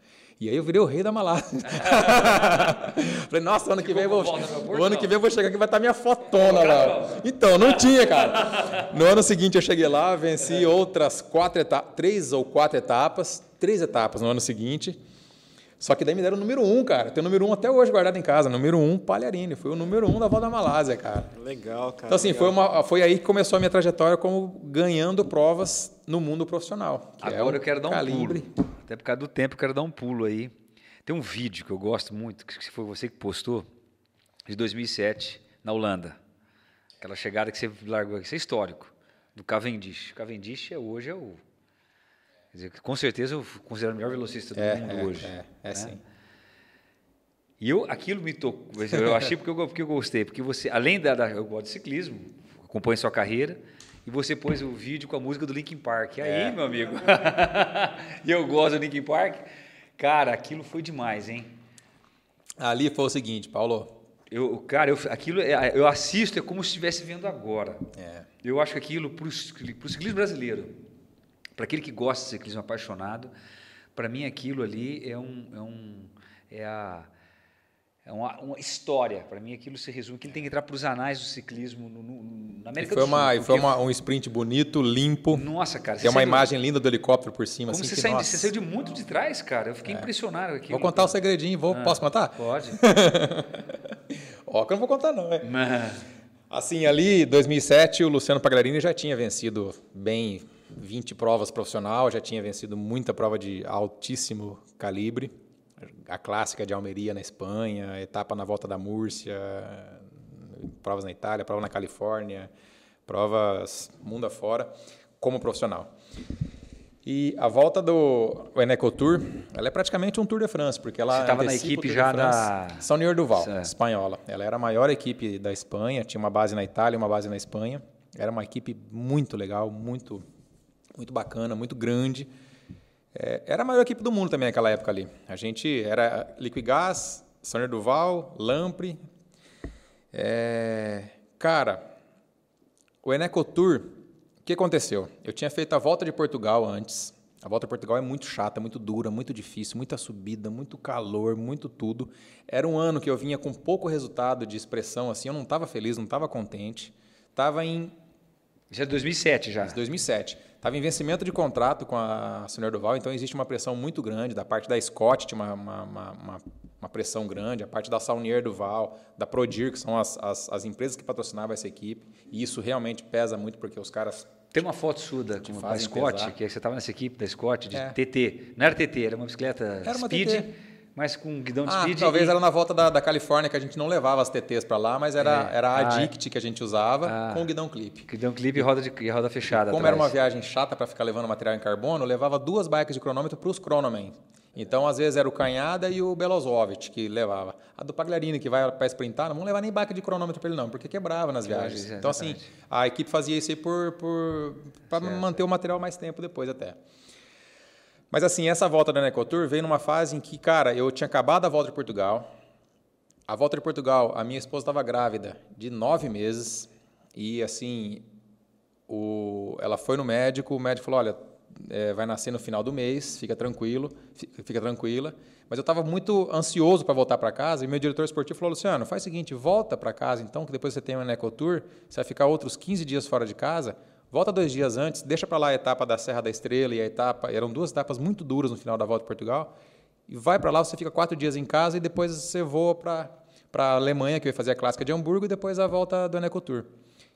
E aí eu virei o rei da Malásia. Falei, nossa, ano que vem eu vou, o ano que vem eu vou chegar aqui vai estar minha fotona lá. Então, não tinha, cara. No ano seguinte eu cheguei lá, venci outras quatro etapas, três ou quatro etapas, três etapas no ano seguinte. Só que daí me deram o número um, cara. Tem o número um até hoje guardado em casa. Número um, Palharini. Foi o número um da volta da Malásia, cara. Legal, cara. Então, assim, legal. foi, uma, foi aí que começou a minha trajetória como ganhando provas no mundo profissional. é Agora o eu quero dar um calibre. pulo. Até por causa do tempo, eu quero dar um pulo aí. Tem um vídeo que eu gosto muito, que foi você que postou, de 2007, na Holanda. Aquela chegada que você largou aqui, isso é histórico, do Cavendish. Cavendish é, hoje é o, Quer dizer, com certeza eu considero o melhor velocista do mundo é, hoje. É, é né? sim. E eu, aquilo me tocou. Eu achei porque eu, porque eu gostei. Porque você, além da, da- Eu gosto de ciclismo, acompanho sua carreira. E você pôs o vídeo com a música do Linkin Park. E aí, É. meu amigo? e eu gosto do Linkin Park. Cara, aquilo foi demais, hein? Ali foi o seguinte, Paulo. Eu, cara, eu, aquilo é- eu assisto, é como se estivesse vendo agora. É, Eu acho que aquilo, para o ciclismo brasileiro, para aquele que gosta de ciclismo apaixonado, para mim aquilo ali é um. É, um, é, a, é uma, uma história. Para mim aquilo se resume, que ele tem que entrar para os anais do ciclismo no, no- na e América foi, do Sul. uma, e foi uma- um sprint bonito, limpo. Nossa, cara. Tem uma saiu- imagem linda do helicóptero por cima. Como assim, você, que, saiu, de- nossa. você saiu de muito de trás, cara. Eu fiquei impressionado com aquilo. Vou contar o segredinho, vou, posso contar? Pode. Ó, que eu não vou contar não, é. Mas- Assim, ali, em 2007, o Luciano Pagliarini já tinha vencido bem 20 provas profissional, já tinha vencido muita prova de altíssimo calibre. A clássica de Almeria na Espanha, etapa na volta da Múrcia, provas na Itália, prova na Califórnia, provas mundo afora, como profissional. E a volta do Eneco Tour, ela é praticamente um Tour de France, porque ela Você tava na equipe já France. da- Saunier Duval, Certo. espanhola. Ela era a maior equipe da Espanha, tinha uma base na Itália, uma base na Espanha. Era uma equipe muito legal, muito, muito bacana, muito grande. É, era a maior equipe do mundo também naquela época ali. A gente era Liquigás, Saunier Duval, Lampre. É, cara, o Eneco Tour, o que aconteceu? Eu tinha feito a volta de Portugal antes. A volta de Portugal é muito chata, muito dura, muito difícil, muita subida, muito calor, muito tudo. Era um ano que eu vinha com pouco resultado de expressão, assim, eu não estava feliz, não estava contente. Estava em Isso é 2007 já. 2007. Estava em vencimento de contrato com a Senhor Duval, então existe uma pressão muito grande. Da parte da Scott tinha uma, uma, uma, uma- pressão grande, a parte da Saunier Duval, da Prodir, que são as, as, as empresas que patrocinavam essa equipe. E isso realmente pesa muito, porque os caras. Tem uma foto sua da, com, da Scott, pesar. que você estava nessa equipe da Scott, de É. TT. Não era TT, era uma bicicleta Era uma speed, TT. Mas com guidão de Ah, speed. talvez e- era na volta da, da Califórnia que a gente não levava as TTs para lá, mas era, É. era a Ah, Addict que a gente usava Ah. com guidão clipe. Guidão clipe e roda, de, e roda fechada. Como atrás. era uma viagem chata para ficar levando material em carbono, levava duas bikes de cronômetro para os Chronomen. Então, às vezes, era o Canhada e o Belozovic que levava. A do Pagliarini, que vai para sprintar, não vamos levar nem bike de cronômetro para ele não, porque quebrava nas viagens. é, Então, assim, a equipe fazia isso aí por, por, para manter o material mais tempo depois até. Mas, assim, essa volta da Necotour veio numa fase em que, cara, eu tinha acabado a volta de Portugal. A volta de Portugal, a minha esposa estava grávida de nove meses. E, assim, o, ela foi no médico, o médico falou, olha, é, vai nascer no final do mês, fica tranquilo, fi- fica tranquila. Mas eu estava muito ansioso para voltar para casa e meu diretor esportivo falou, Luciano, faz o seguinte, volta para casa então, que depois você tem uma Ecotour, você vai ficar outros 15 dias fora de casa, volta dois dias antes, deixa para lá a etapa da Serra da Estrela e a etapa, eram duas etapas muito duras no final da volta de Portugal, e vai para lá, você fica quatro dias em casa e depois você voa para a Alemanha, que vai fazer a clássica de Hamburgo, e depois a volta do Enecotour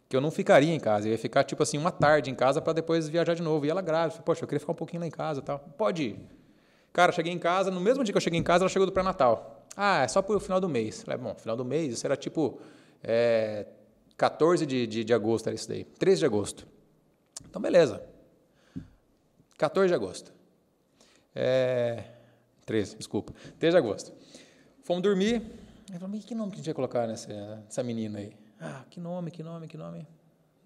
que eu não ficaria em casa, eu ia ficar tipo assim uma tarde em casa para depois viajar de novo. E ela grávida, poxa, eu queria ficar um pouquinho lá em casa, tal. Pode ir. Cara, cheguei em casa, no mesmo dia que eu cheguei em casa, ela chegou do pré-natal. Ah, é só pro final do mês. Falei, bom, final do mês, isso era tipo é, 14 de, de, de agosto, era isso daí. 13 de agosto. Então, beleza. 14 de agosto. É, 13, desculpa. 13 de agosto. Fomos dormir. Eu falei, que nome que a gente vai colocar nessa, nessa menina aí? Ah, que nome, que nome, que nome.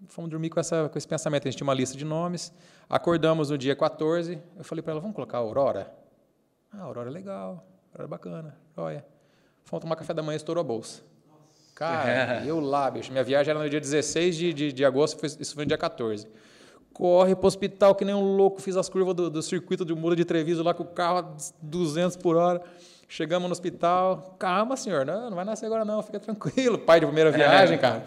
Fomos dormir com, essa, com esse pensamento. A gente tinha uma lista de nomes. Acordamos no dia 14. Eu falei para ela, vamos colocar Aurora? Ah, Aurora é legal. Aurora é bacana. Joia. Fomos tomar café da manhã e estourou a bolsa. Cara, eu lá, bicho. Minha viagem era no dia 16 de, de, de agosto, isso foi no dia 14. Corre pro hospital que nem um louco, fiz as curvas do, do circuito de Mura de Treviso lá com o carro a 200 por hora. Chegamos no hospital. Calma, senhor, não, não vai nascer agora não, fica tranquilo. Pai de primeira viagem, cara.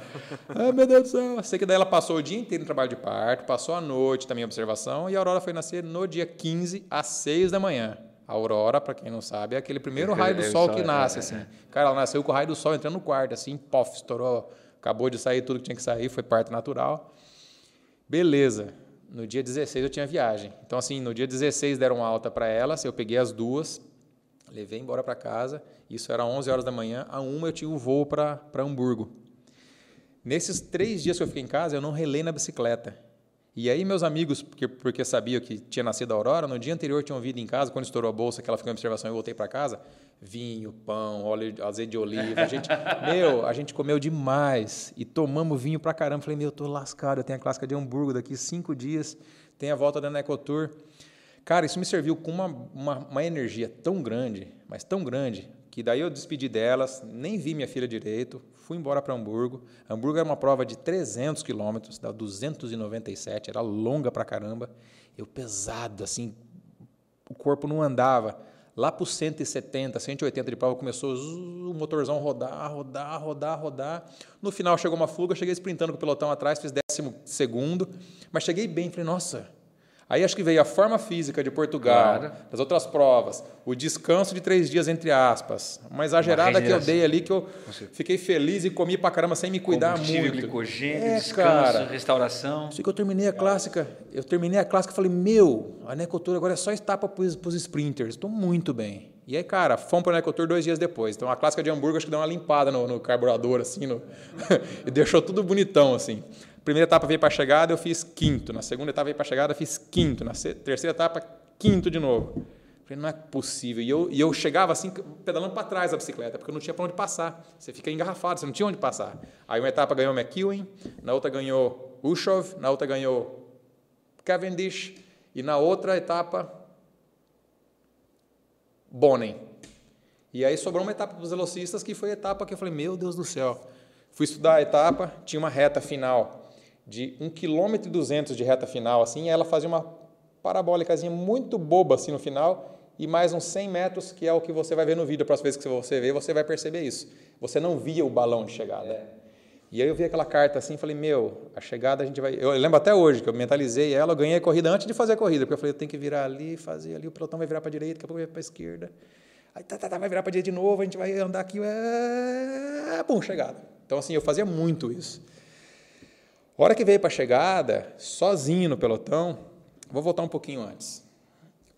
Ai, meu Deus do céu. Sei que daí ela passou o dia inteiro no trabalho de parto, passou a noite também em observação, e a Aurora foi nascer no dia 15, às 6 da manhã. A Aurora, para quem não sabe, é aquele primeiro raio do É, sol só- que é, nasce, é, assim. Cara, ela nasceu com o raio do sol entrando no quarto, assim, pof, estourou. Acabou de sair tudo que tinha que sair, foi parto natural. Beleza. No dia 16 eu tinha viagem. Então, assim, no dia 16 deram alta para elas, eu peguei as duas, levei embora para casa. Isso era 11 horas da manhã. A uma eu tinha o voo para Hamburgo. Nesses três dias que eu fiquei em casa, eu não relei na bicicleta. E aí meus amigos, porque, porque sabiam que tinha nascido a Aurora, no dia anterior tinham vindo em casa, quando estourou a bolsa, que ela ficou em observação, eu voltei para casa, vinho, pão, óleo, azeite de oliva, a gente, meu, a gente comeu demais e tomamos vinho pra caramba. Falei, meu, eu tô lascado, eu tenho a clássica de Hamburgo daqui cinco dias, tem a volta da Necotour. Cara, isso me serviu com uma, uma, uma energia tão grande, mas tão grande, que daí eu despedi delas, nem vi minha filha direito, fui embora para Hamburgo. Hamburgo era uma prova de 300 quilômetros, dá 297, era longa pra caramba. Eu pesado, assim, o corpo não andava. Lá para os 170, 180 de prova, começou o motorzão rodar, rodar, rodar, rodar. No final chegou uma fuga, cheguei sprintando com o pelotão atrás, fiz décimo segundo, mas cheguei bem. Falei, nossa, Aí acho que veio a forma física de Portugal, Claro. das outras provas, o descanso de três dias entre aspas, uma exagerada que eu dei ali que eu fiquei feliz e comi pra caramba sem me cuidar muito. glicogênio, é, descanso, cara. restauração. Assim que eu terminei a clássica, eu terminei a clássica e falei, meu, a Necotour agora é só etapa para os sprinters, estou muito bem. E aí, cara, fomos para a Necotour dois dias depois. Então, a clássica de Hamburgo, acho que deu uma limpada no, no carburador, assim, no- e deixou tudo bonitão, assim. Primeira etapa veio para a chegada, eu fiz quinto. Na segunda etapa veio para a chegada, eu fiz quinto. Na terceira etapa, quinto de novo. Falei, não é possível. E eu, e eu chegava assim, pedalando para trás da bicicleta, porque eu não tinha para onde passar. Você fica engarrafado, você não tinha onde passar. Aí uma etapa ganhou McEwen, na outra ganhou Ushov, na outra ganhou Cavendish, e na outra etapa, Bonen. E aí sobrou uma etapa para os velocistas, que foi a etapa que eu falei, meu Deus do céu. Fui estudar a etapa, tinha uma reta final de 1,2 km de reta final, assim, ela fazia uma parabólicazinha muito boba assim no final, e mais uns 100 metros, que é o que você vai ver no vídeo, a próxima vez que você ver, você vai perceber isso. Você não via o balão de chegada. E aí eu vi aquela carta assim e falei, meu, a chegada a gente vai... Eu lembro até hoje que eu mentalizei ela, eu ganhei a corrida antes de fazer a corrida, porque eu falei, eu tenho que virar ali, fazer ali, o pelotão vai virar para a direita, daqui a pouco vai para a esquerda. Aí tá, tá, tá, vai virar para a direita de novo, a gente vai andar aqui, é... bum, chegada. Então assim, eu fazia muito isso. A hora que veio para a chegada, sozinho no pelotão, vou voltar um pouquinho antes.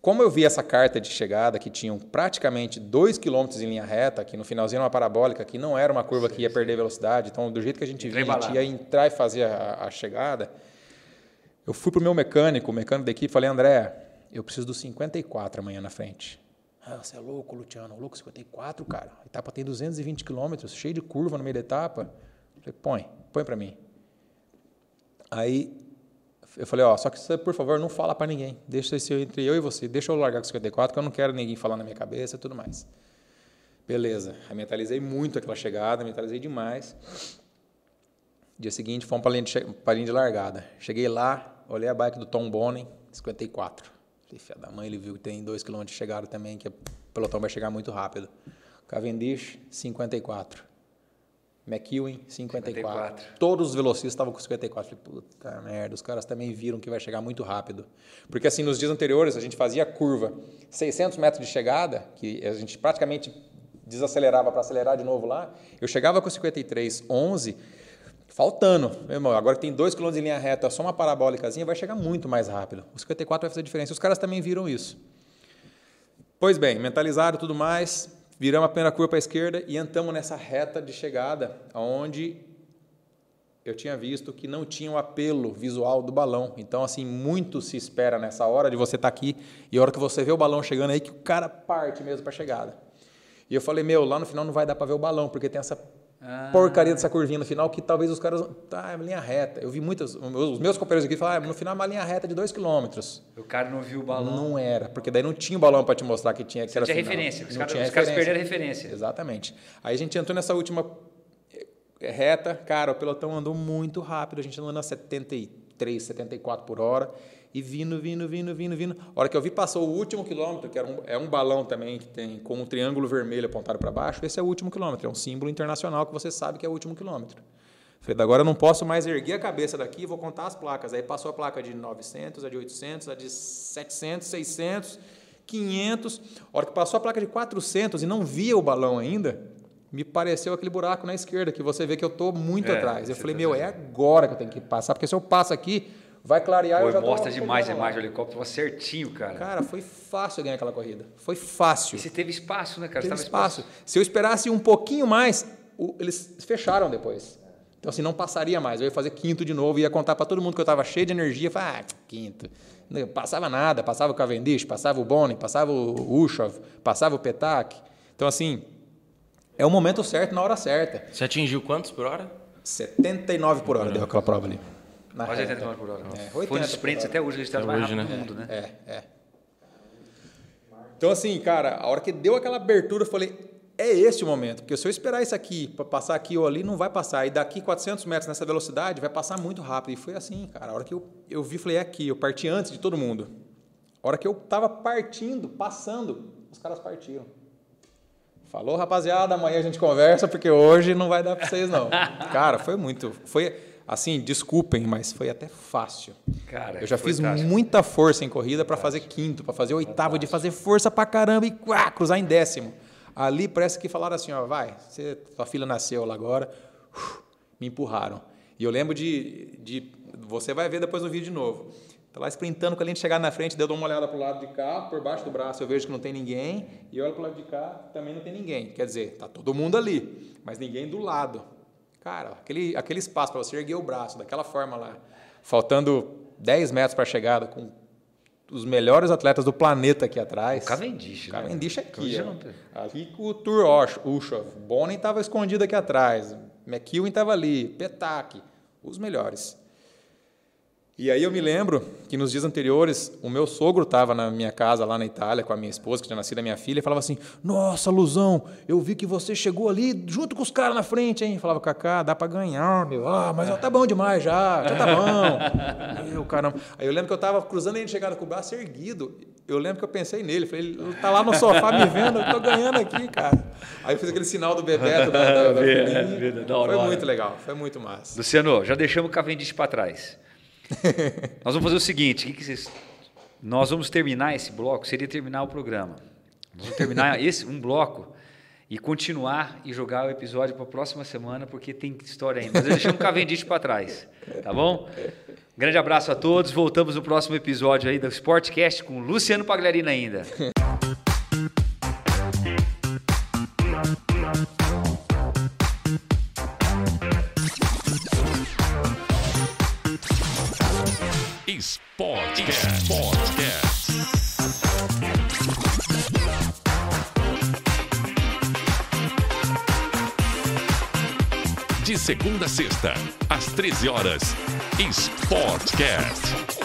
Como eu vi essa carta de chegada, que tinham praticamente 2 km em linha reta, que no finalzinho era uma parabólica, que não era uma curva que ia perder velocidade, então do jeito que a gente vinha, a gente ia entrar e fazer a, a chegada, eu fui pro meu mecânico, o mecânico da equipe, e falei, André, eu preciso do 54 amanhã na frente. Ah, você é louco, Luciano, louco 54, cara. A etapa tem 220 quilômetros, cheio de curva no meio da etapa. Eu falei, põe, põe para mim. Aí eu falei, ó, só que você, por favor, não fala para ninguém. Deixa isso entre eu e você. Deixa eu largar com 54, que eu não quero ninguém falar na minha cabeça e tudo mais. Beleza. Aí mentalizei muito aquela chegada, mentalizei demais. Dia seguinte, fomos para a linha, de linha de largada. Cheguei lá, olhei a bike do Tom Bonen, 54. Falei, filha da mãe, ele viu que tem 2 km de chegada também, que o pelotão vai chegar muito rápido. Cavendish, 54. McEwen, 54. 54. Todos os velocistas estavam com 54. Falei, puta merda, os caras também viram que vai chegar muito rápido. Porque assim, nos dias anteriores, a gente fazia curva 600 metros de chegada, que a gente praticamente desacelerava para acelerar de novo lá. Eu chegava com 53, 11, faltando. Meu irmão, agora que tem 2 km em linha reta, só uma parabólicazinha, vai chegar muito mais rápido. O 54 vai fazer diferença. Os caras também viram isso. Pois bem, mentalizado e tudo mais, viramos a primeira curva para a esquerda e entramos nessa reta de chegada, onde eu tinha visto que não tinha o apelo visual do balão. Então, assim, muito se espera nessa hora de você estar aqui e a hora que você vê o balão chegando aí, que o cara parte mesmo para a chegada. E eu falei, meu, lá no final não vai dar para ver o balão, porque tem essa porcaria dessa curvinha no final que talvez os caras. Tá, é uma linha reta. Eu vi muitas. Os meus companheiros aqui falaram, ah, no final é uma linha reta de 2 quilômetros. O cara não viu o balão. Não era, porque daí não tinha o balão para te mostrar que tinha que Não era tinha final. referência. Os Não caras- tinha os caras referência. perderam a referência. Exatamente. Aí a gente entrou nessa última eh, reta, cara, o pelotão andou muito rápido, a gente andou a 73, 74 por hora, e vindo, vindo, vindo, vindo, vindo. A hora que eu vi, passou o último quilômetro, que era um, é um balão também, que tem com um triângulo vermelho apontado para baixo, esse é o último quilômetro, é um símbolo internacional que você sabe que é o último quilômetro. Falei, agora eu não posso mais erguer a cabeça daqui, vou contar as placas. Aí passou a placa de 900, a de 800, a de 700, 600, 500. A hora que passou a placa de 400 e não via o balão ainda, me pareceu aquele buraco na esquerda, que você vê que eu estou muito É, atrás. Eu falei, tá meu, é agora que eu tenho que passar, porque se eu passo aqui, vai clarear e eu Pô, já tô mostra demais a imagem do helicóptero, certinho, cara. Cara, foi fácil ganhar aquela corrida. Foi fácil. E você teve espaço, né, cara? Teve Você tava espaço. Se eu esperasse um pouquinho mais, o- eles fecharam depois. Então, assim, não passaria mais. Eu ia fazer quinto de novo, ia contar para todo mundo que eu estava cheio de energia. Falar, ah, quinto. Não passava nada. Passava o Cavendish, passava o Bonin, passava o Ushov, passava o Petak. Então, assim, é o momento certo na hora certa. Você atingiu quantos por hora? 79 por hora deu aquela prova ali. Na Quase reta. 80 km por hora. É, Foi 80 um dos sprints até hoje registrado Até mais hoje, rápido né? do mundo, né? É, é. Então, assim, cara, a hora que deu aquela abertura, eu falei, é esse o momento. Porque se eu esperar isso aqui, para passar aqui ou ali, não vai passar. E daqui 400 metros nessa velocidade, vai passar muito rápido. E foi assim, cara. A hora que eu, eu vi, falei, é aqui. Eu parti antes de todo mundo. A hora que eu tava partindo, passando, os caras partiram. Falou, rapaziada, amanhã a gente conversa, porque hoje não vai dar para vocês, não. cara, foi muito... Foi, assim, desculpem, mas foi até fácil. Cara, Eu já fiz fantástico. muita força em corrida para fazer quinto, para fazer oitavo, de fazer força para caramba e uá, cruzar em décimo. Ali parece que falaram assim, ó, vai, você, sua filha nasceu lá agora, uf, me empurraram. E eu lembro de, de, você vai ver depois no vídeo de novo. Tá lá sprintando, quando a gente chegar na frente, eu dou uma olhada pro lado de cá, por baixo do braço eu vejo que não tem ninguém, e eu olho pro lado de cá, também não tem ninguém. Quer dizer, tá todo mundo ali, mas ninguém do lado. Cara, aquele, aquele espaço para você erguer o braço daquela forma lá, faltando 10 metros para a chegada, com os melhores atletas do planeta aqui atrás. O Cavendish, né? Cavendish aqui. Cavendish ó. não- Ali com o Tour Ush- Ushov. Bonin estava escondido aqui atrás. McEwen estava ali. Petak. Os melhores. E aí eu me lembro que nos dias anteriores, o meu sogro estava na minha casa lá na Itália com a minha esposa, que tinha nascido a minha filha, e falava assim: Nossa, Luzão, eu vi que você chegou ali junto com os caras na frente, hein? Falava, Cacá, dá para ganhar, meu. Ah, mas ó, tá bom demais já, já tá bom. Meu caramba. Aí eu lembro que eu estava cruzando e ele chegada com o braço erguido. Eu lembro que eu pensei nele, falei, ele tá lá no sofá me vendo, eu tô ganhando aqui, cara. Aí eu fiz aquele sinal do Bebeto da, da, da filhinha. vida, da Foi da hora. muito legal, foi muito massa. Luciano, já deixamos o Cavendish para trás. Nós vamos fazer o seguinte: que que nós vamos terminar esse bloco, seria terminar o programa. Nós vamos terminar esse um bloco e continuar e jogar o episódio para a próxima semana, porque tem história ainda. Mas eu deixamos o Cavendish para trás, tá bom? Grande abraço a todos. Voltamos no próximo episódio aí do Sportcast com Luciano Pagliarina ainda. segunda a sexta, às 13 horas. Sportcast.